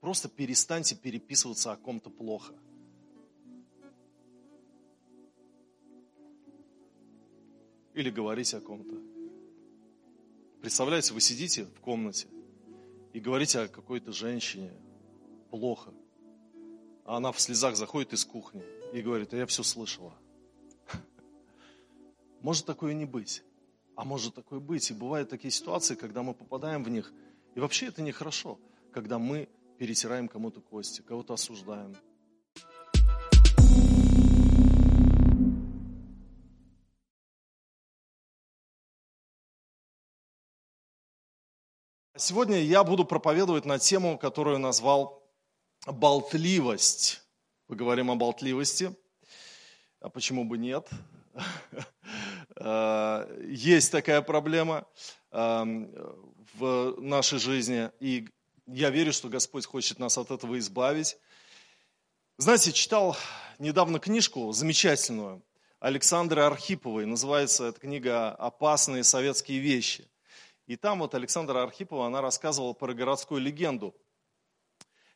Просто перестаньте переписываться о ком-то плохо. Или говорить о ком-то. Представляете, вы сидите в комнате и говорите о какой-то женщине плохо. А она в слезах заходит из кухни и говорит, а я все слышала. Может такое не быть. А может такое быть. И бывают такие ситуации, когда мы попадаем в них. И вообще это нехорошо, когда мы перетираем кому-то кости, кого-то осуждаем. Сегодня я буду проповедовать на тему, которую назвал болтливость. Поговорим о болтливости. А почему бы нет? Э, есть такая проблема эм, в нашей жизни, и я верю, что Господь хочет нас от этого избавить. Знаете, читал недавно книжку замечательную Александры Архиповой, называется эта книга «Опасные советские вещи». И там вот Александра Архипова, она рассказывала про городскую легенду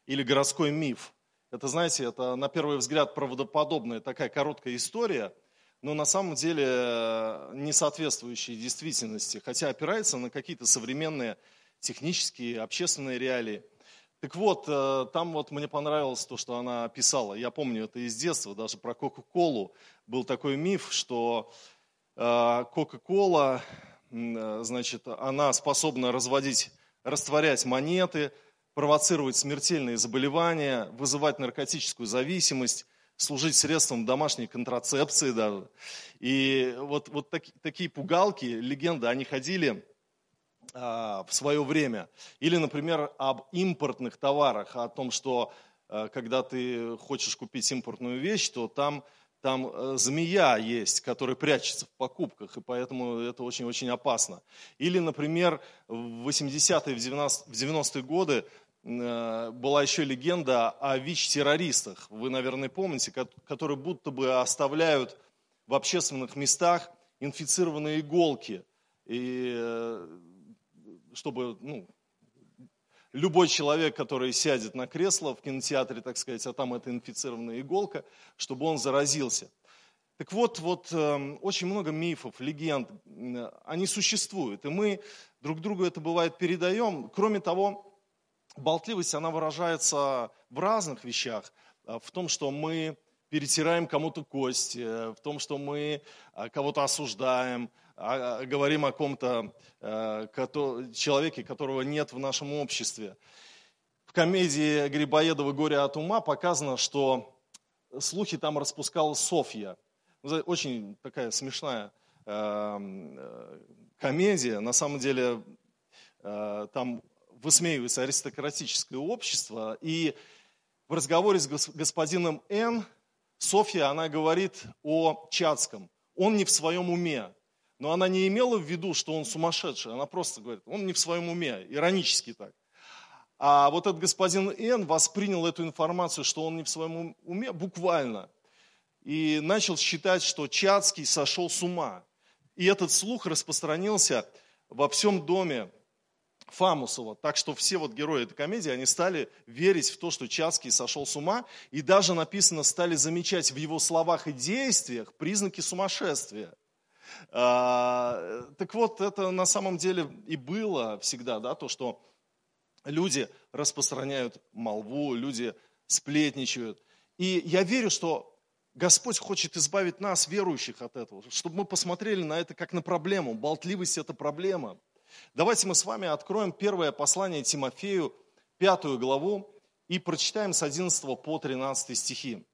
или городской миф. Это, знаете, это на первый взгляд правдоподобная такая короткая история – но на самом деле э, не соответствующие действительности, хотя опирается на какие-то современные технические, общественные реалии. Так вот, э, там вот мне понравилось то, что она писала. Я помню это из детства, даже про Кока-Колу был такой миф, что э, Кока-Кола, значит, она способна разводить, растворять монеты, провоцировать смертельные заболевания, вызывать наркотическую зависимость, служить средством домашней контрацепции даже. И вот, вот так, такие пугалки, легенды, они ходили в свое время. Или, например, об импортных товарах, о том, что а, когда ты хочешь купить импортную вещь, то там, там а, змея есть, которая прячется в покупках, и поэтому это очень-очень опасно. Или, например, в 80-е, в 90-е годы Э, была еще легенда о ВИЧ-террористах. Вы, наверное, помните, которые будто бы оставляют в общественных местах инфицированные иголки. И э, чтобы ну, любой человек, который сядет на кресло в кинотеатре, так сказать, а там это инфицированная иголка, чтобы он заразился. Так вот, вот эм, очень много мифов, легенд, они существуют, и мы друг другу это бывает передаем. Кроме того, болтливость, она выражается в разных вещах. Э, в том, что мы перетираем кому-то кости, э, в том, что мы э, кого-то осуждаем, а, а, говорим о ком-то человеке, которого нет в нашем обществе. В комедии Грибоедова «Горе от ума» показано, что слухи там распускала Софья. Очень такая смешная комедия. На самом деле там высмеивается аристократическое общество. И в разговоре с господином Н. Софья, она говорит о Чацком. Он не в своем уме. Но она не имела в виду, что он сумасшедший. Она просто говорит, он не в своем уме. Иронически так. А вот этот господин Н. воспринял эту информацию, что он не в своем уме, буквально. И начал считать, что Чацкий сошел с ума. И этот слух распространился во всем доме Фамусова. Так что все вот герои этой комедии, они стали верить в то, что Чацкий сошел с ума, и даже написано, стали замечать в его словах и действиях признаки сумасшествия. А, так вот, это на самом деле и было всегда, да, то, что люди распространяют молву, люди сплетничают. И я верю, что Господь хочет избавить нас, верующих, от этого, чтобы мы посмотрели на это как на проблему. Болтливость – это проблема – Давайте мы с вами откроем первое послание Тимофею, пятую главу, и прочитаем с 11 по 13 стихи.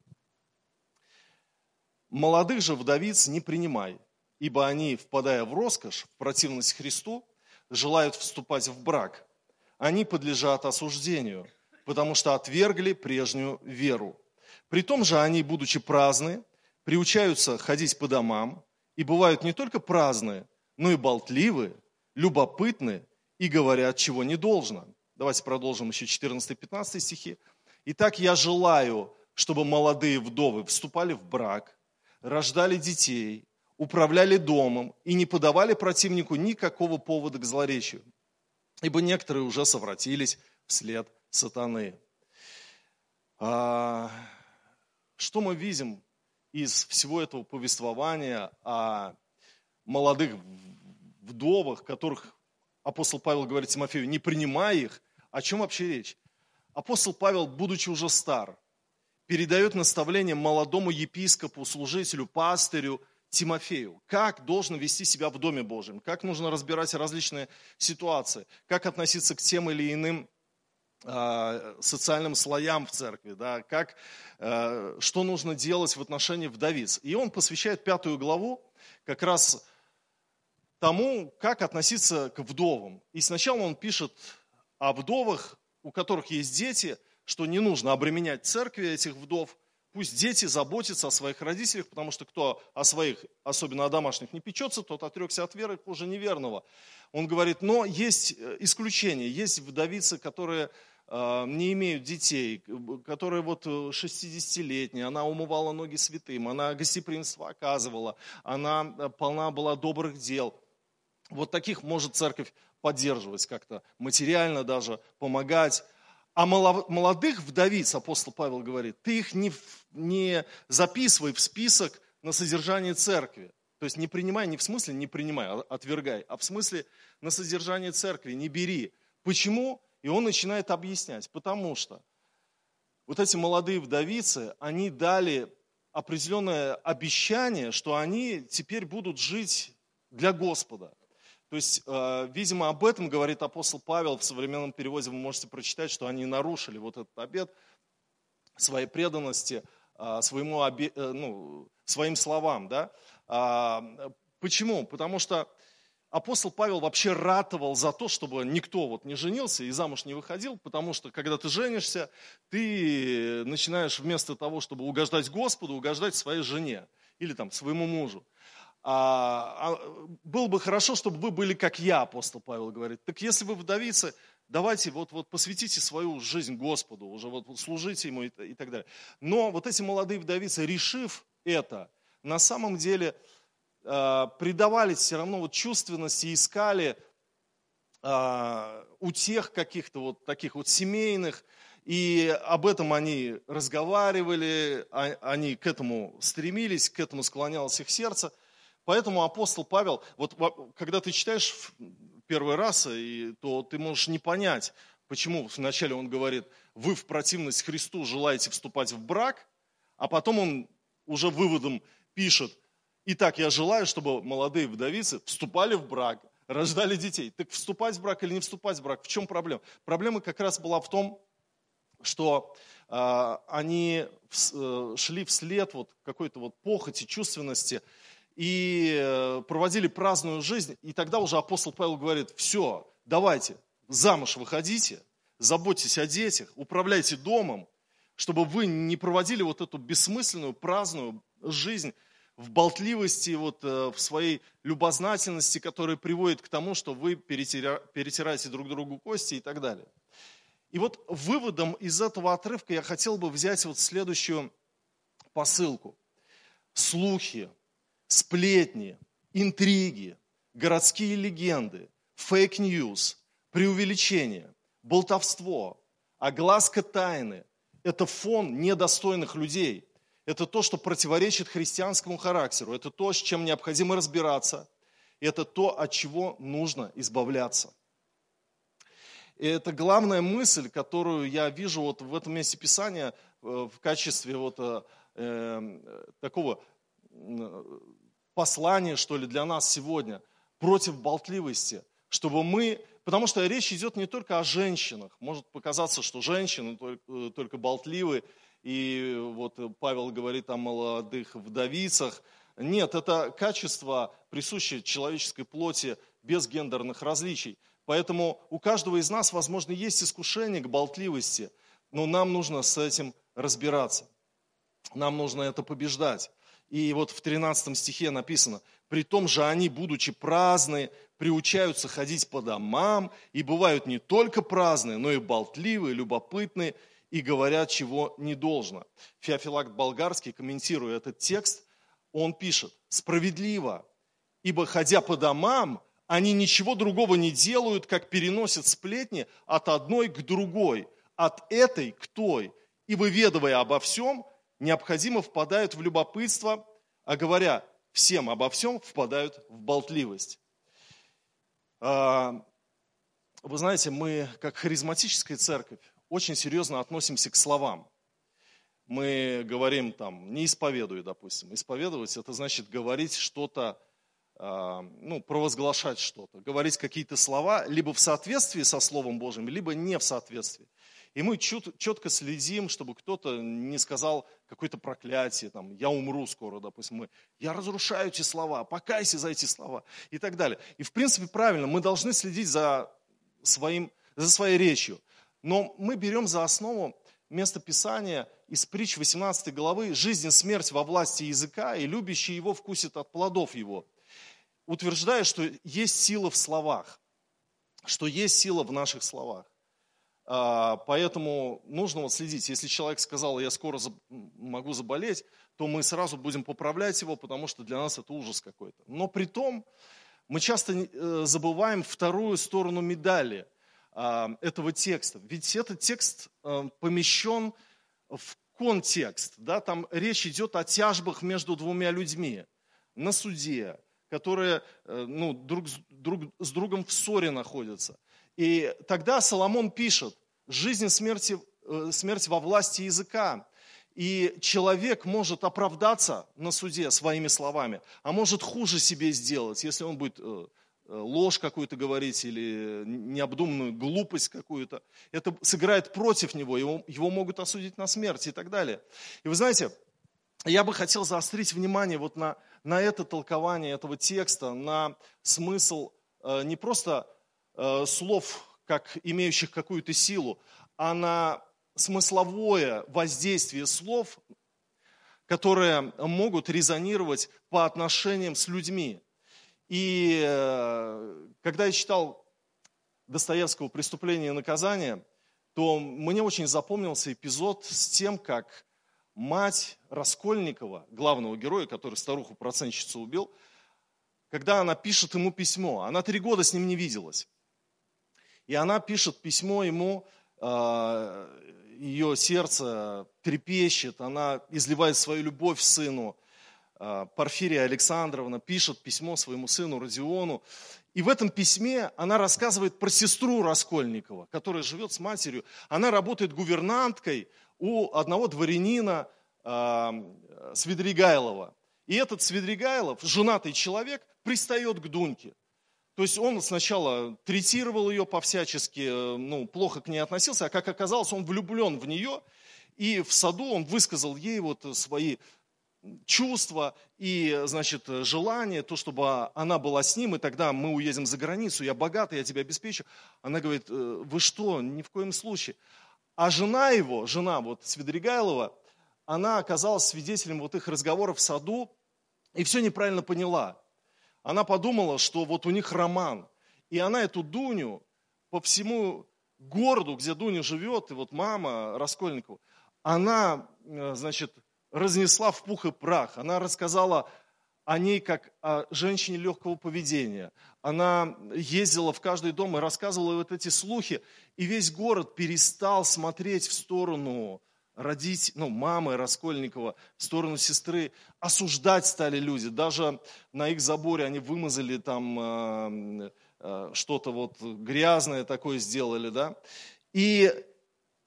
«Молодых же вдовиц не принимай, ибо они, впадая в роскошь, в противность Христу, желают вступать в брак. Они подлежат осуждению, потому что отвергли прежнюю веру. При том же они, будучи праздны, приучаются ходить по домам, и бывают не только праздные, но и болтливые, любопытны и говорят, чего не должно. Давайте продолжим еще 14-15 стихи. Итак, я желаю, чтобы молодые вдовы вступали в брак, рождали детей, управляли домом и не подавали противнику никакого повода к злоречию. Ибо некоторые уже совратились вслед сатаны. А, что мы видим из всего этого повествования о молодых вдовах, которых апостол Павел говорит Тимофею, не принимай их, о чем вообще речь? Апостол Павел, будучи уже стар, передает наставление молодому епископу, служителю, пастырю Тимофею, как должен вести себя в Доме Божьем, как нужно разбирать различные ситуации, как относиться к тем или иным э, социальным слоям в церкви, да, как, э, что нужно делать в отношении вдовиц. И он посвящает пятую главу как раз тому, как относиться к вдовам. И сначала он пишет о вдовах, у которых есть дети, что не нужно обременять церкви этих вдов, пусть дети заботятся о своих родителях, потому что кто о своих, особенно о домашних, не печется, тот отрекся от веры хуже неверного. Он говорит, но есть э, исключения, есть вдовицы, которые э, не имеют детей, которые вот 60-летние, она умывала ноги святым, она гостеприимство оказывала, она э, полна была добрых дел. Вот таких может церковь поддерживать как-то, материально даже помогать. А молодых вдовиц, апостол Павел говорит, ты их не, не записывай в список на содержание церкви. То есть не принимай, не в смысле не принимай, а отвергай, а в смысле на содержание церкви, не бери. Почему? И он начинает объяснять. Потому что вот эти молодые вдовицы, они дали определенное обещание, что они теперь будут жить для Господа. То есть, э, видимо, об этом говорит апостол Павел в современном переводе. Вы можете прочитать, что они нарушили вот этот обет своей преданности э, своему, э, ну, своим словам. Да? А, почему? Потому что апостол Павел вообще ратовал за то, чтобы никто вот не женился и замуж не выходил, потому что когда ты женишься, ты начинаешь вместо того, чтобы угождать Господу, угождать своей жене или там своему мужу а, а, было бы хорошо, чтобы вы были как я, апостол Павел говорит. Так если вы вдовицы, давайте вот, вот посвятите свою жизнь Господу, уже вот, вот служите Ему и, и так далее. Но вот эти молодые вдовицы, решив это, на самом деле э, предавались все равно вот чувственности, искали э, у тех каких-то вот таких вот семейных, и об этом они разговаривали, а, они к этому стремились, к этому склонялось их сердце – Поэтому апостол Павел, вот когда ты читаешь первый раз, и, то ты можешь не понять, почему вначале он говорит, вы в противность Христу желаете вступать в брак, а потом он уже выводом пишет, итак, я желаю, чтобы молодые вдовицы вступали в брак, рождали детей. Так вступать в брак или не вступать в брак, в чем проблема? Проблема как раз была в том, что э, они в, э, шли вслед вот какой-то вот похоти, чувственности, и э, проводили праздную жизнь. И тогда уже апостол Павел говорит, все, давайте, замуж выходите, заботьтесь о детях, управляйте домом, чтобы вы не проводили вот эту бессмысленную праздную жизнь в болтливости, вот, э, в своей любознательности, которая приводит к тому, что вы перетираете друг другу кости и так далее. И вот выводом из этого отрывка я хотел бы взять вот следующую посылку. Слухи, сплетни, интриги, городские легенды, fake news, преувеличение, болтовство, огласка тайны – это фон недостойных людей. Это то, что противоречит христианскому характеру. Это то, с чем необходимо разбираться. Это то, от чего нужно избавляться. И это главная мысль, которую я вижу вот в этом месте Писания э, в качестве вот э, э такого послание, что ли, для нас сегодня против болтливости, чтобы мы, потому что речь идет не только о женщинах, может показаться, что женщины только, э, болтливы, и вот Павел говорит о молодых вдовицах. Нет, это качество, присущее человеческой плоти без гендерных различий. Поэтому у каждого из нас, возможно, есть искушение к болтливости, но нам нужно с этим разбираться. Нам нужно это побеждать. И вот в 13 стихе написано, «При том же они, будучи праздные, приучаются ходить по домам, и бывают не только праздные, но и болтливые, любопытные, и говорят, чего не должно». Феофилакт Болгарский, комментируя этот текст, он пишет, «Справедливо, ибо, ходя по домам, они ничего другого не делают, как переносят сплетни от одной к другой, от этой к той, и выведывая обо всем, необходимо впадают в любопытство, а говоря всем обо всем, впадают в болтливость. А, вы знаете, мы, как харизматическая церковь, очень серьезно относимся к словам. Мы говорим там, не исповедуй, допустим. Исповедовать – это значит говорить что-то, а, ну, провозглашать что-то, говорить какие-то слова, либо в соответствии со Словом Божьим, либо не в соответствии. И мы четко следим, чтобы кто-то не сказал какое-то проклятие, там, я умру скоро, допустим, мы, я разрушаю эти слова, покайся за эти слова и так далее. И в принципе правильно, мы должны следить за, своим, за своей речью. Но мы берем за основу место Писания из притч 18 главы «Жизнь и смерть во власти языка, и любящий его вкусит от плодов его», утверждая, что есть сила в словах, что есть сила в наших словах. А, поэтому нужно вот следить. Если человек сказал, я скоро могу заболеть, то мы сразу будем поправлять его, потому что для нас это ужас какой-то. Но при том мы часто э, забываем вторую сторону медали а, этого текста. Ведь этот текст э, помещен в контекст. Да? Там речь идет о тяжбах между двумя людьми на суде, которые э, ну, друг, друг с другом в ссоре находятся. И тогда Соломон пишет, жизнь и смерть, э, смерть во власти языка. И человек может оправдаться на суде своими словами, а может хуже себе сделать, если он будет э, э, ложь какую-то говорить или необдуманную глупость какую-то. Это сыграет против него, его, его могут осудить на смерть и так далее. И вы знаете, я бы хотел заострить внимание вот на, на это толкование этого текста, на смысл не просто слов как имеющих какую-то силу, а на смысловое воздействие слов, которые могут резонировать по отношениям с людьми. И э, когда я читал Достоевского «Преступление и наказание», то мне очень запомнился эпизод с тем, как мать Раскольникова, главного героя, который старуху-процентщицу убил, когда она пишет ему письмо, она три года с ним не виделась. И она пишет письмо ему, а, ее сердце трепещет, она изливает свою любовь сыну. А, Порфирия Александровна пишет письмо своему сыну Родиону. И в этом письме она рассказывает про сестру Раскольникова, которая живет с матерью. Она работает гувернанткой у одного дворянина э, Свидригайлова. И этот Свидригайлов, женатый человек, пристает к Дуньке. То есть он сначала третировал ее по-всячески, э, ну, плохо к ней относился, а как оказалось, он влюблен в нее, и в саду он высказал ей вот свои чувства и, значит, желание, то, чтобы она была с ним, и тогда мы уедем за границу, я богатый, я тебя обеспечу. Она говорит, «Э, вы что, ни в коем случае. А жена его, жена вот Свидригайлова, она оказалась свидетелем вот их разговоров в саду и все неправильно поняла она подумала, что вот у них роман. И она эту Дуню по всему городу, где Дуня живет, и вот мама Раскольникова, она, э, значит, разнесла в пух и прах. Она рассказала о ней как о женщине легкого поведения. Она ездила в каждый дом и рассказывала вот эти слухи. И весь город перестал смотреть в сторону родить, ну, мамы Раскольникова в сторону сестры. Осуждать стали люди. Даже на их заборе они вымазали там э, э, что-то вот грязное такое сделали, да. И,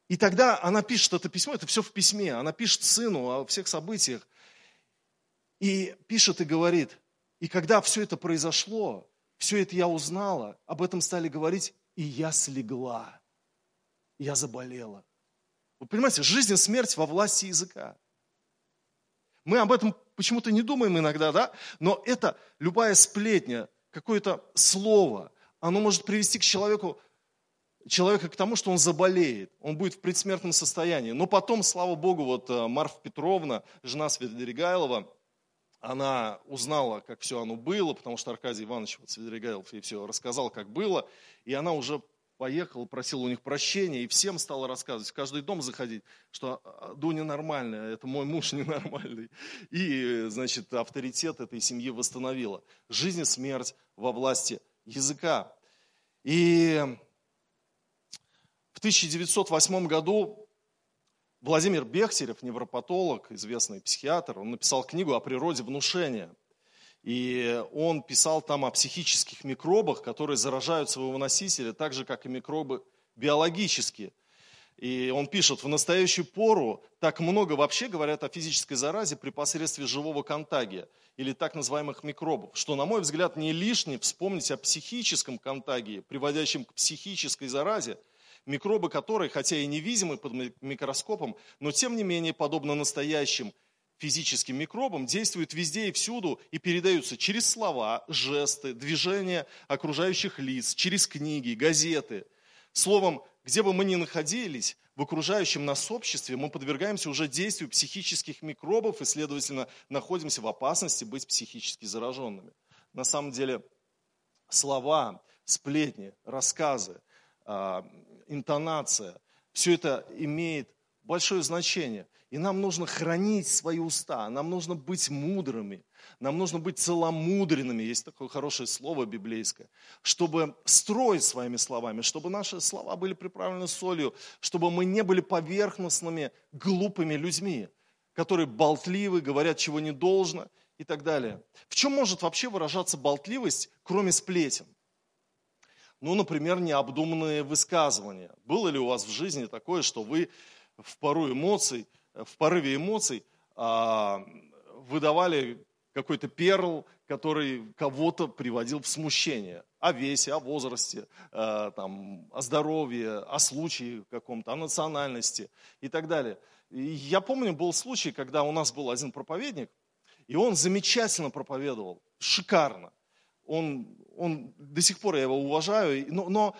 и тогда она пишет это письмо, это все в письме. Она пишет сыну о всех событиях. И пишет и говорит, и когда все это произошло, все это я узнала, об этом стали говорить, и я слегла, я заболела. Вы понимаете, жизнь и смерть во власти языка. Мы об этом почему-то не думаем иногда, да? Но это любая сплетня, какое-то слово, оно может привести к человеку, человека к тому, что он заболеет, он будет в предсмертном состоянии. Но потом, слава Богу, вот э, Марфа Петровна, жена Свидригайлова, она узнала, как все оно было, потому что Аркадий Иванович вот, Свидригайлов ей все рассказал, как было, и она уже поехал, просил у них прощения, и всем стал рассказывать, в каждый дом заходить, что «А, Дуня нормальная, это мой муж ненормальный. И, значит, авторитет этой семьи восстановила. Жизнь и смерть во власти языка. И в 1908 году Владимир Бехтерев, невропатолог, известный психиатр, он написал книгу о природе внушения. И он писал там о психических микробах, которые заражают своего носителя, так же, как и микробы биологические. И он пишет, в настоящую пору так много вообще говорят о физической заразе при посредстве живого контагия или так называемых микробов, что, на мой взгляд, не лишне вспомнить о психическом контагии, приводящем к психической заразе, микробы которой, хотя и невидимы под микроскопом, но тем не менее, подобно настоящим физическим микробам, действуют везде и всюду и передаются через слова, жесты, движения окружающих лиц, через книги, газеты. Словом, где бы мы ни находились, в окружающем нас обществе мы подвергаемся уже действию психических микробов и, следовательно, находимся в опасности быть психически зараженными. На самом деле слова, сплетни, рассказы, а, интонация, все это имеет большое значение. И нам нужно хранить свои уста, нам нужно быть мудрыми, нам нужно быть целомудренными, есть такое хорошее слово библейское, чтобы строить своими словами, чтобы наши слова были приправлены солью, чтобы мы не были поверхностными, глупыми людьми, которые болтливы, говорят, чего не должно и так далее. В чем может вообще выражаться болтливость, кроме сплетен? Ну, например, необдуманные высказывания. Было ли у вас в жизни такое, что вы в пору эмоций, в порыве эмоций а, выдавали какой-то перл, который кого-то приводил в смущение. О весе, о возрасте, а, там, о здоровье, о случае каком-то, о национальности и так далее. Я помню, был случай, когда у нас был один проповедник, и он замечательно проповедовал, шикарно. Он, он до сих пор я его уважаю, но, но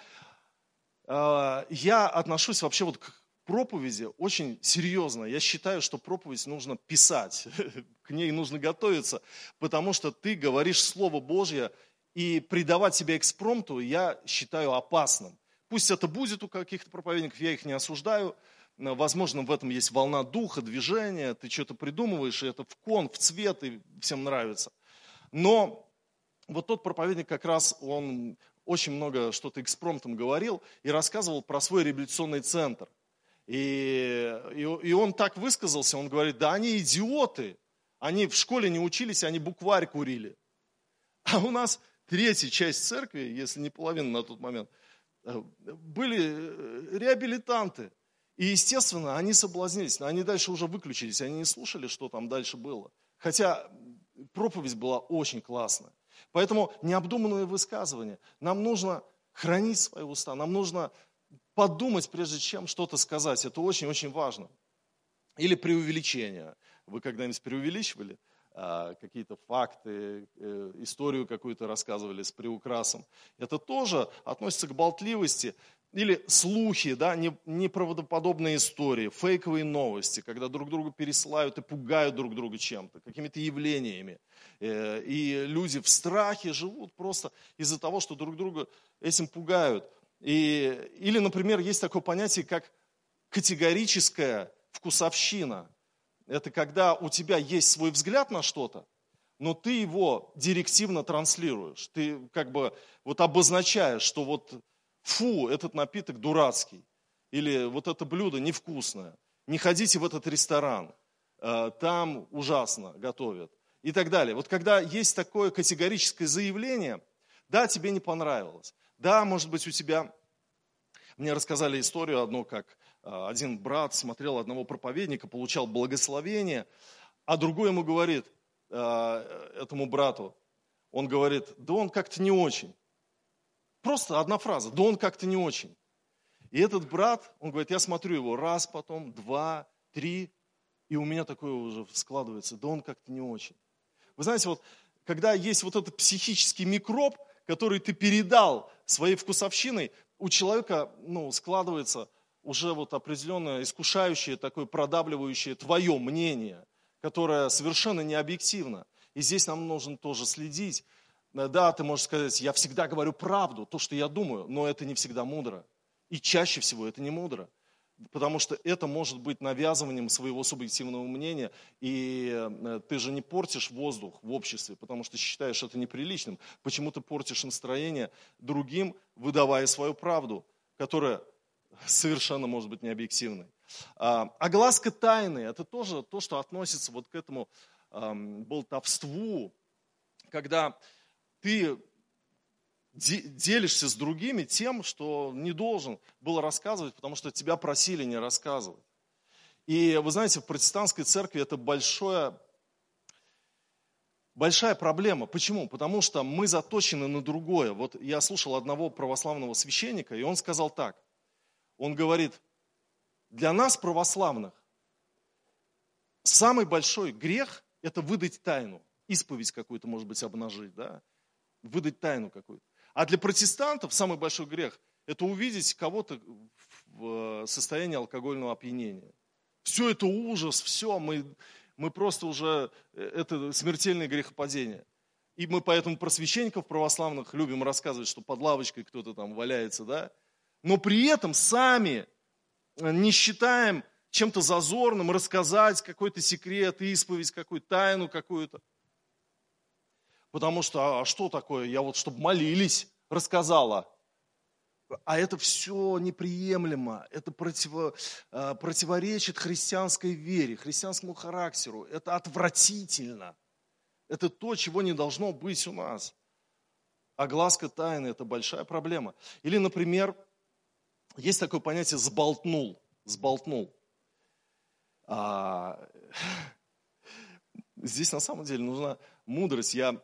э, я отношусь вообще вот к проповеди очень серьезно. Я считаю, что проповедь нужно писать, к ней нужно готовиться, потому что ты говоришь Слово Божье, и придавать себя экспромту я считаю опасным. Пусть это будет у каких-то проповедников, я их не осуждаю, возможно, в этом есть волна духа, движения, ты что-то придумываешь, и это в кон, в цвет, и всем нравится. Но вот тот проповедник как раз, он очень много что-то экспромтом говорил и рассказывал про свой реабилитационный центр – и, и, и он так высказался, он говорит, да они идиоты, они в школе не учились, они букварь курили. А у нас третья часть церкви, если не половина на тот момент, э, были э, реабилитанты. И, естественно, они соблазнились, но они дальше уже выключились, они не слушали, что там дальше было. Хотя проповедь была очень классная. Поэтому необдуманные высказывания. Нам нужно хранить свои уста, нам нужно подумать, прежде чем что-то сказать. Это очень-очень важно. Или преувеличение. Вы когда-нибудь преувеличивали а, какие-то факты, э, историю какую-то рассказывали с приукрасом. Это тоже относится к болтливости. Или слухи, да, неправдоподобные истории, фейковые новости, когда друг друга пересылают и пугают друг друга чем-то, какими-то явлениями. Э, и люди в страхе живут просто из-за того, что друг друга этим пугают. И, или, например, есть такое понятие, как категорическая вкусовщина. Это когда у тебя есть свой взгляд на что-то, но ты его директивно транслируешь. Ты как бы вот обозначаешь, что вот фу, этот напиток дурацкий. Или вот это блюдо невкусное. Не ходите в этот ресторан. Э, там ужасно готовят. И так далее. Вот когда есть такое категорическое заявление, да, тебе не понравилось. Да, может быть, у тебя... Мне рассказали историю одну, как а, один брат смотрел одного проповедника, получал благословение, а другой ему говорит, а, этому брату, он говорит, да он как-то не очень. Просто одна фраза, да он как-то не очень. И этот брат, он говорит, я смотрю его раз, потом два, три, и у меня такое уже складывается, да он как-то не очень. Вы знаете, вот когда есть вот этот психический микроб, который ты передал своей вкусовщиной, у человека ну, складывается уже вот определенное искушающее, такое продавливающее твое мнение, которое совершенно не объективно. И здесь нам нужно тоже следить. Да, ты можешь сказать, я всегда говорю правду, то, что я думаю, но это не всегда мудро. И чаще всего это не мудро потому что это может быть навязыванием своего субъективного мнения, и э, ты же не портишь воздух в обществе, потому что считаешь это неприличным. Почему ты портишь настроение другим, выдавая свою правду, которая совершенно может быть необъективной. А, огласка тайны – это тоже то, что относится вот к этому болтовству, когда ты делишься с другими тем, что не должен был рассказывать, потому что тебя просили не рассказывать. И вы знаете, в протестантской церкви это большое, большая проблема. Почему? Потому что мы заточены на другое. Вот я слушал одного православного священника, и он сказал так. Он говорит, для нас, православных, самый большой грех – это выдать тайну. Исповедь какую-то, может быть, обнажить, да? Выдать тайну какую-то. А для протестантов самый большой грех – это увидеть кого-то в состоянии алкогольного опьянения. Все это ужас, все, мы, мы просто уже, э, это смертельное грехопадение. И мы поэтому про священников православных любим рассказывать, что под лавочкой кто-то там валяется, да? Но при этом сами не считаем чем-то зазорным рассказать какой-то секрет, исповедь, какую-то тайну какую-то. Потому что, а что такое? Я вот, чтобы молились, рассказала. А это все неприемлемо, это противо, а, противоречит христианской вере, христианскому характеру. Это отвратительно. Это то, чего не должно быть у нас. Огласка тайны – это большая проблема. Или, например, есть такое понятие «сболтнул». Сболтнул. А, здесь на самом деле нужна мудрость. Я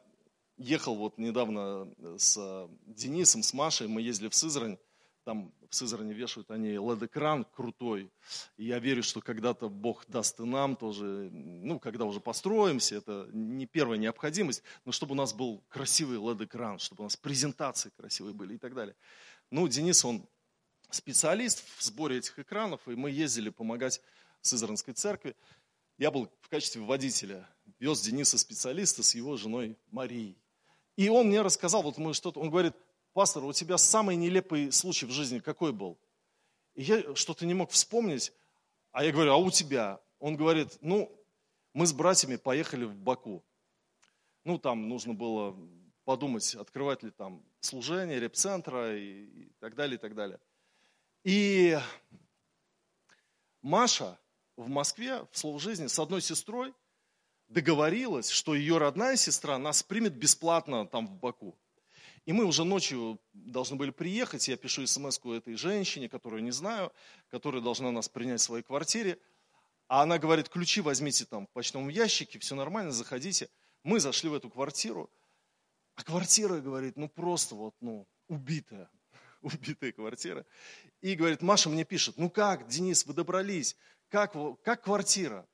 ехал вот недавно с Денисом, с Машей, мы ездили в Сызрань, там в Сызрани вешают они LED-экран крутой. И я верю, что когда-то Бог даст и нам тоже, ну, когда уже построимся, это не первая необходимость, но чтобы у нас был красивый LED-экран, чтобы у нас презентации красивые были и так далее. Ну, Денис, он специалист в сборе этих экранов, и мы ездили помогать Сызранской церкви. Я был в качестве водителя, вез Дениса специалиста с его женой Марией. И он мне рассказал, вот мы что-то, он говорит, пастор, у тебя самый нелепый случай в жизни какой был? И я что-то не мог вспомнить, а я говорю, а у тебя? Он говорит, ну, мы с братьями поехали в Баку. Ну, там нужно было подумать, открывать ли там служение, репцентра и, и так далее, и так далее. И Маша в Москве в слово жизни с одной сестрой договорилась, что ее родная сестра нас примет бесплатно там в Баку. И мы уже ночью должны были приехать, я пишу смс этой женщине, которую не знаю, которая должна нас принять в своей квартире. А она говорит, ключи возьмите там в почтовом ящике, все нормально, заходите. Мы зашли в эту квартиру, а квартира, говорит, ну просто вот, ну, убитая, убитая квартира. И говорит, Маша мне пишет, ну как, Денис, вы добрались, как, как квартира?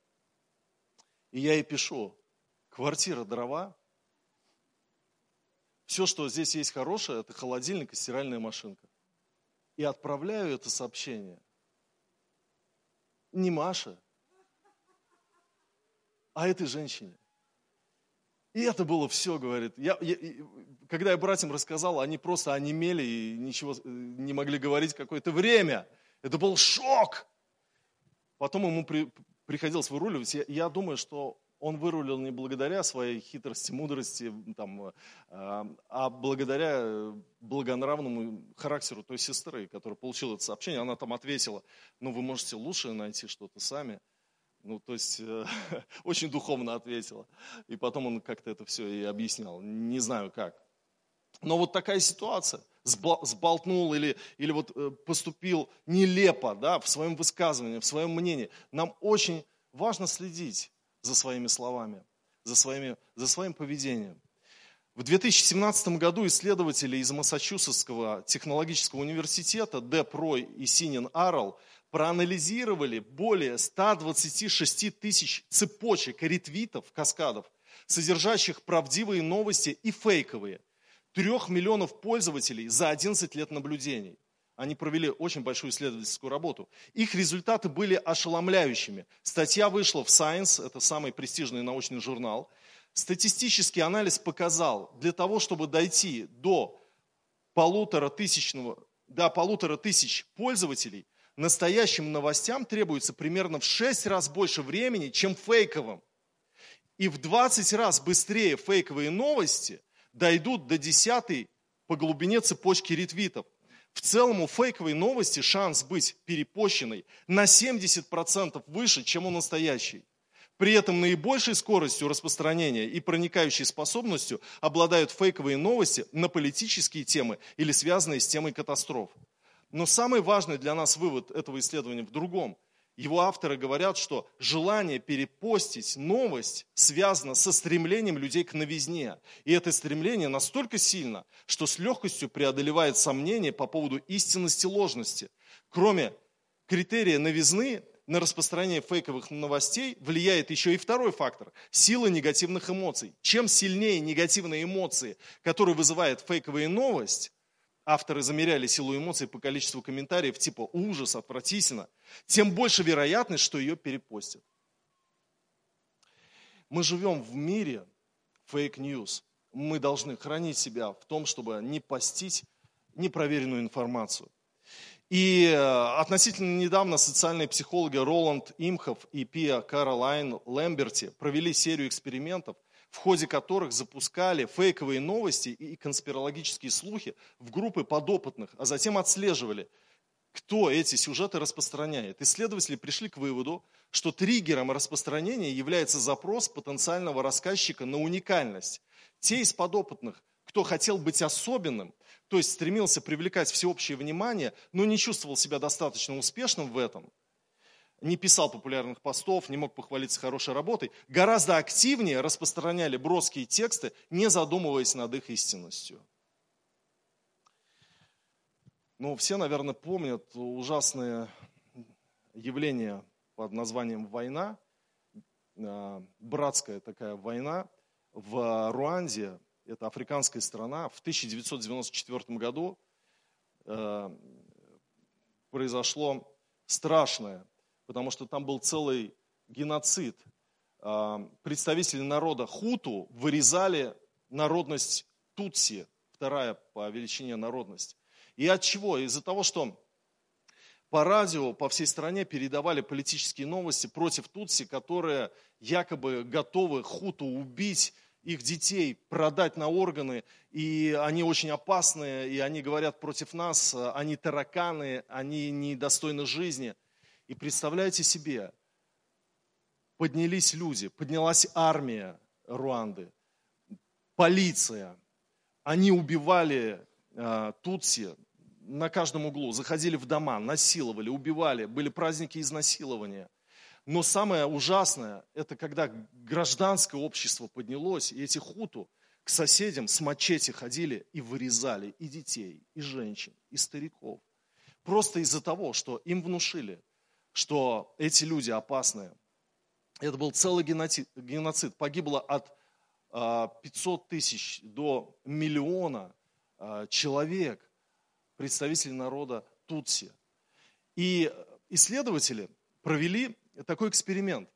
И я ей пишу, квартира дрова, все, что здесь есть хорошее, это холодильник и стиральная машинка. И отправляю это сообщение не Маше, а этой женщине. И это было все, говорит. Я, я, когда я братьям рассказал, они просто онемели и ничего э, не могли говорить какое-то время. Это был шок. Потом ему при, приходилось выруливать. Я, я думаю, что он вырулил не благодаря своей хитрости, мудрости, там, а, а благодаря благонравному характеру той сестры, которая получила это сообщение. Она там ответила, ну вы можете лучше найти что-то сами. Ну, то есть, э, очень духовно ответила. И потом он как-то это все и объяснял. Не знаю как. Но вот такая ситуация. Сболтнул или, или вот э, поступил нелепо да, в своем высказывании, в своем мнении. Нам очень важно следить за своими словами, за, своими, за своим поведением. В 2017 году исследователи из Массачусетского технологического университета Деп Рой и Синин Арл проанализировали более 126 тысяч цепочек ретвитов, каскадов, содержащих правдивые новости и фейковые. Трех миллионов пользователей за 11 лет наблюдений. Они провели очень большую исследовательскую работу. Их результаты были ошеломляющими. Статья вышла в Science, это самый престижный научный журнал. Статистический анализ показал, для того, чтобы дойти до полутора, тысячного, до полутора тысяч пользователей, настоящим новостям требуется примерно в 6 раз больше времени, чем фейковым. И в 20 раз быстрее фейковые новости дойдут до десятой по глубине цепочки ретвитов. В целом у фейковой новости шанс быть перепощенной на 70% выше, чем у настоящей. При этом наибольшей скоростью распространения и проникающей способностью обладают фейковые новости на политические темы или связанные с темой катастроф. Но самый важный для нас вывод этого исследования в другом. Его авторы говорят, что желание перепостить новость связано со стремлением людей к новизне. И это стремление настолько сильно, что с легкостью преодолевает сомнения по поводу истинности ложности. Кроме критерия новизны, на распространение фейковых новостей влияет еще и второй фактор – сила негативных эмоций. Чем сильнее негативные эмоции, которые вызывает фейковая новость, авторы замеряли силу эмоций по количеству комментариев типа «ужас», «отвратительно», тем больше вероятность, что ее перепостят. Мы живем в мире fake news. Мы должны хранить себя в том, чтобы не постить непроверенную информацию. И э, относительно недавно социальные психологи Роланд Имхов и Пия Каролайн Лэмберти провели серию экспериментов, в ходе которых запускали фейковые новости и конспирологические слухи в группы подопытных, а затем отслеживали, кто эти сюжеты распространяет. Исследователи пришли к выводу, что триггером распространения является запрос потенциального рассказчика на уникальность. Те из подопытных, кто хотел быть особенным, то есть стремился привлекать всеобщее внимание, но не чувствовал себя достаточно успешным в этом, не писал популярных постов, не мог похвалиться хорошей работой, гораздо активнее распространяли броские тексты, не задумываясь над их истинностью. Ну, все, наверное, помнят ужасное явление под названием «война», а, братская такая война в Руанде, это африканская страна, в 1994 году э, произошло страшное, потому что там был целый геноцид. Э, представители народа Хуту вырезали народность Тутси, вторая по величине народность. И от чего? Из-за того, что по радио по всей стране передавали политические новости против Тутси, которые якобы готовы Хуту убить их детей продать на органы, и они очень опасные, и они говорят против нас, они тараканы, они недостойны жизни. И представляете себе, поднялись люди, поднялась армия Руанды, полиция, они убивали э, Тутси на каждом углу, заходили в дома, насиловали, убивали, были праздники изнасилования. Но самое ужасное, это когда гражданское общество поднялось, и эти хуту к соседям с мачете ходили и вырезали и детей, и женщин, и стариков. Просто из-за того, что им внушили, что эти люди опасные. Это был целый геноцид. Погибло от 500 а, тысяч до миллиона а, человек, представителей народа Тутси. И исследователи провели такой эксперимент.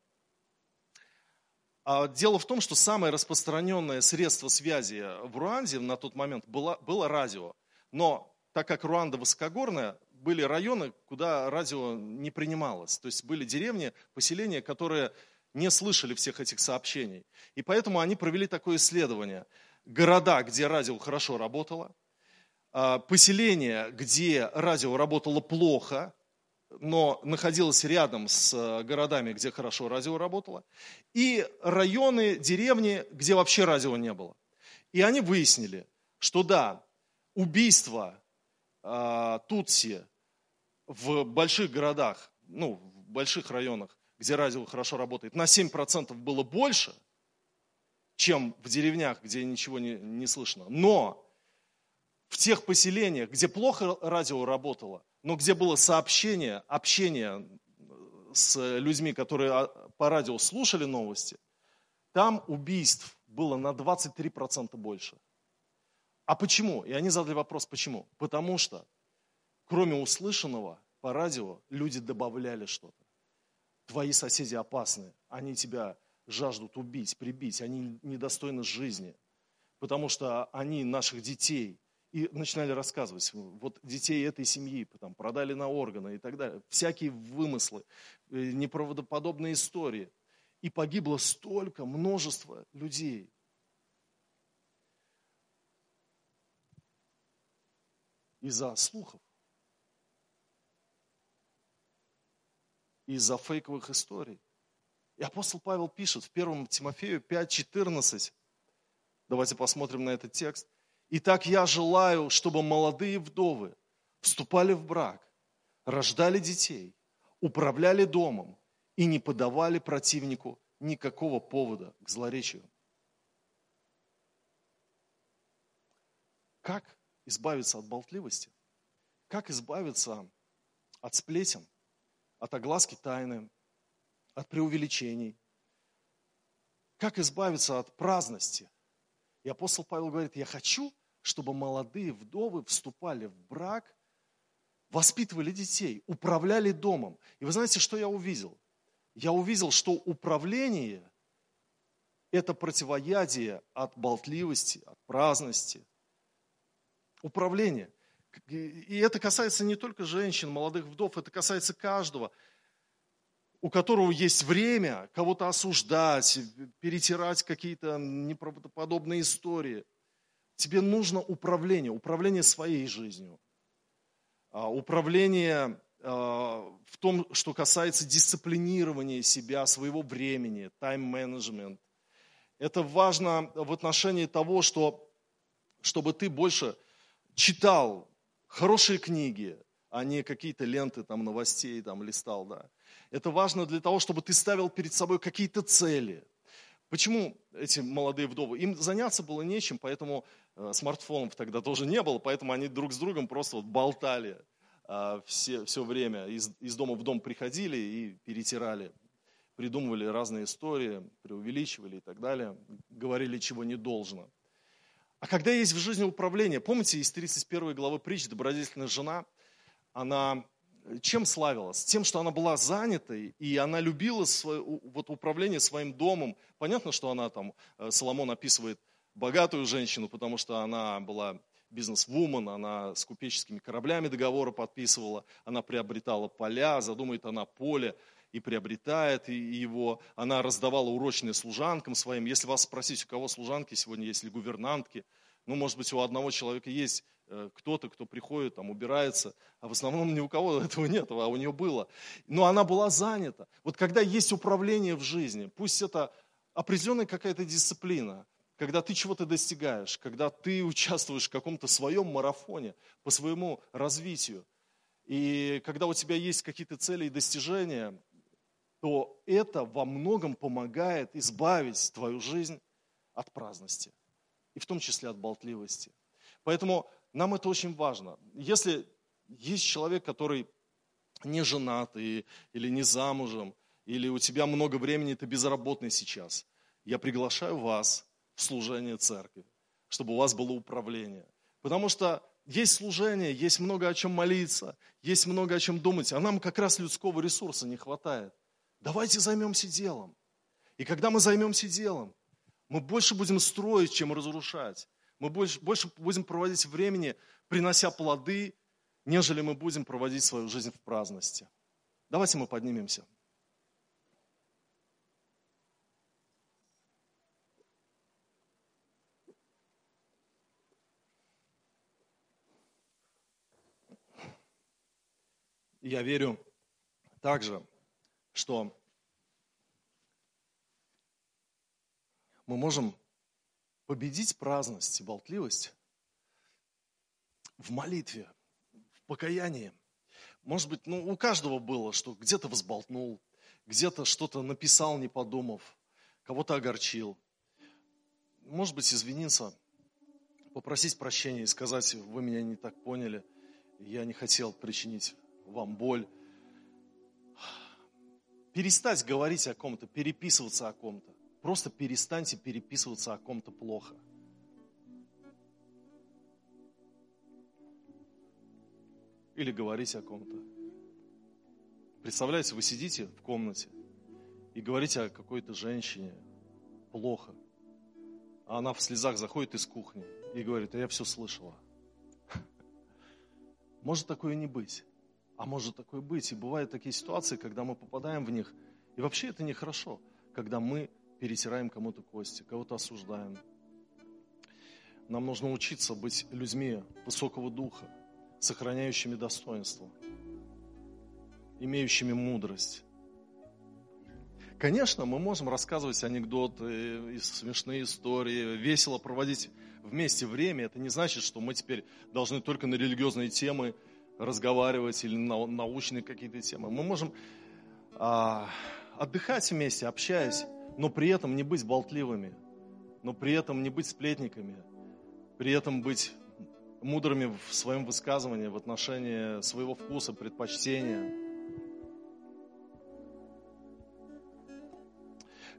А дело в том, что самое распространенное средство связи в Руанде на тот момент было, было радио. Но так как Руанда высокогорная, были районы, куда радио не принималось. То есть были деревни, поселения, которые не слышали всех этих сообщений. И поэтому они провели такое исследование. Города, где радио хорошо работало, а, поселения, где радио работало плохо, но находилась рядом с э, городами, где хорошо радио работало, и районы, деревни, где вообще радио не было. И они выяснили, что да, убийство э, Тутси в больших городах, ну, в больших районах, где радио хорошо работает, на 7% было больше, чем в деревнях, где ничего не, не слышно. Но в тех поселениях, где плохо радио работало, но где было сообщение, общение с людьми, которые по радио слушали новости, там убийств было на 23% больше. А почему? И они задали вопрос, почему? Потому что, кроме услышанного по радио, люди добавляли что-то. Твои соседи опасны, они тебя жаждут убить, прибить, они недостойны жизни, потому что они наших детей и начинали рассказывать, вот детей этой семьи там, продали на органы и так далее. Всякие вымыслы, э, неправдоподобные истории. И погибло столько, множество людей. из-за слухов, из-за фейковых историй. И апостол Павел пишет в 1 Тимофею 5.14, давайте посмотрим на этот текст, «Итак, я желаю, чтобы молодые вдовы вступали в брак, рождали детей, управляли домом и не подавали противнику никакого повода к злоречию». Как избавиться от болтливости? Как избавиться от сплетен, от огласки тайны, от преувеличений? Как избавиться от праздности? И апостол Павел говорит, я хочу, чтобы молодые вдовы вступали в брак, воспитывали детей, управляли домом. И вы знаете, что я увидел? Я увидел, что управление – это противоядие от болтливости, от праздности, управление. И это касается не только женщин, молодых вдов, это касается каждого, у которого есть время кого-то осуждать, перетирать какие-то неправдоподобные истории. Тебе нужно управление, управление своей жизнью, а, управление а, в том, что касается дисциплинирования себя, своего времени, тайм-менеджмент. Это важно в отношении того, что, чтобы ты больше читал хорошие книги, а не какие-то ленты там новостей там листал, да. Это важно для того, чтобы ты ставил перед собой какие-то цели. Почему эти молодые вдовы? Им заняться было нечем, поэтому э, смартфонов тогда тоже не было, поэтому они друг с другом просто вот болтали э, все, все время. Из, из дома в дом приходили и перетирали, придумывали разные истории, преувеличивали и так далее, говорили, чего не должно. А когда есть в жизни управление, помните из 31 главы притч «Добродетельная жена», она чем славилась? Тем, что она была занятой, и она любила свое, вот, управление своим домом. Понятно, что она там, э, Соломон описывает богатую женщину, потому что она была бизнес-вумен, она с купеческими кораблями договоры подписывала, она приобретала поля, задумает она поле, и приобретает его. Она раздавала урочные служанкам своим. Если вас спросить, у кого служанки сегодня есть, или гувернантки, ну, может быть, у одного человека есть э, кто-то, кто приходит, там, убирается, а в основном ни у кого этого нет, а у нее было. Но она была занята. Вот когда есть управление в жизни, пусть это определенная какая-то дисциплина, когда ты чего-то достигаешь, когда ты участвуешь в каком-то своем марафоне по своему развитию, и когда у тебя есть какие-то цели и достижения, то это во многом помогает избавить твою жизнь от праздности, и в том числе от болтливости. Поэтому нам это очень важно. Если есть человек, который не женат и, или не замужем, или у тебя много времени, ты безработный сейчас, я приглашаю вас в служение церкви, чтобы у вас было управление. Потому что есть служение, есть много о чем молиться, есть много о чем думать, а нам как раз людского ресурса не хватает. Давайте займемся делом. И когда мы займемся делом, мы больше будем строить, чем разрушать. Мы больше, больше будем проводить времени, принося плоды, нежели мы будем проводить свою жизнь в праздности. Давайте мы поднимемся. Я верю также, что мы можем победить праздность и болтливость в молитве, в покаянии. Может быть, ну, у каждого было, что где-то взболтнул, где-то что-то написал, не подумав, кого-то огорчил. Может быть, извиниться, попросить прощения и сказать, вы меня не так поняли, я не хотел причинить вам боль перестать говорить о ком-то, переписываться о ком-то. Просто перестаньте переписываться о ком-то плохо. Или говорить о ком-то. Представляете, вы сидите в комнате и говорите о какой-то женщине плохо, а она в слезах заходит из кухни и говорит, а я все слышала. Может такое не быть. А может такое быть. И бывают такие ситуации, когда мы попадаем в них. И вообще это нехорошо, когда мы перетираем кому-то кости, кого-то осуждаем. Нам нужно учиться быть людьми высокого духа, сохраняющими достоинство, имеющими мудрость, Конечно, мы можем рассказывать анекдоты, смешные истории, весело проводить вместе время. Это не значит, что мы теперь должны только на религиозные темы разговаривать или на научные какие-то темы. Мы можем а, отдыхать вместе, общаясь, но при этом не быть болтливыми, но при этом не быть сплетниками, при этом быть мудрыми в своем высказывании, в отношении своего вкуса, предпочтения.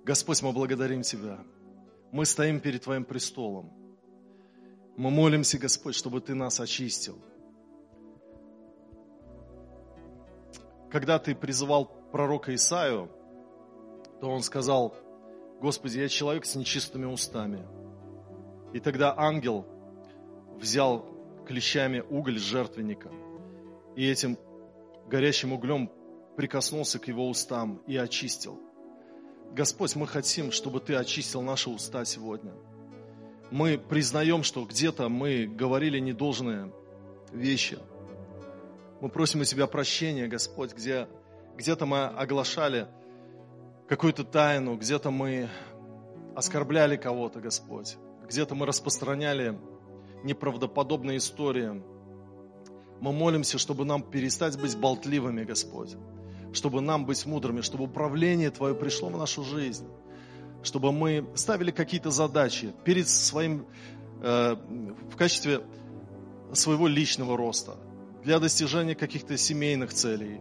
Господь, мы благодарим Тебя. Мы стоим перед Твоим престолом. Мы молимся, Господь, чтобы Ты нас очистил. Когда Ты призывал пророка Исаию, то он сказал, Господи, я человек с нечистыми устами. И тогда ангел взял клещами уголь с жертвенника и этим горящим углем прикоснулся к его устам и очистил. Господь, мы хотим, чтобы Ты очистил наши уста сегодня. Мы признаем, что где-то мы говорили недолжные вещи. Мы просим у Тебя прощения, Господь, где где-то мы оглашали какую-то тайну, где-то мы оскорбляли кого-то, Господь, где-то мы распространяли неправдоподобные истории. Мы молимся, чтобы нам перестать быть болтливыми, Господь, чтобы нам быть мудрыми, чтобы управление Твое пришло в нашу жизнь, чтобы мы ставили какие-то задачи перед своим, э, в качестве своего личного роста, для достижения каких-то семейных целей,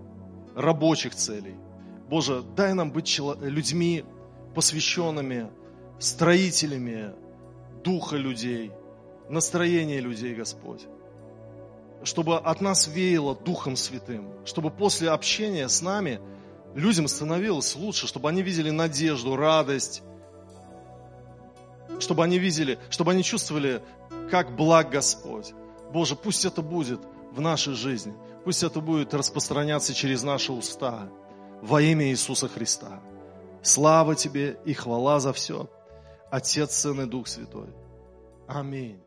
рабочих целей. Боже, дай нам быть людьми посвященными, строителями духа людей, настроения людей, Господь. Чтобы от нас веяло Духом Святым, чтобы после общения с нами людям становилось лучше, чтобы они видели надежду, радость, чтобы они видели, чтобы они чувствовали, как благ Господь. Боже, пусть это будет в нашей жизни. Пусть это будет распространяться через наши уста во имя Иисуса Христа. Слава Тебе и хвала за все. Отец, Сын и Дух Святой. Аминь.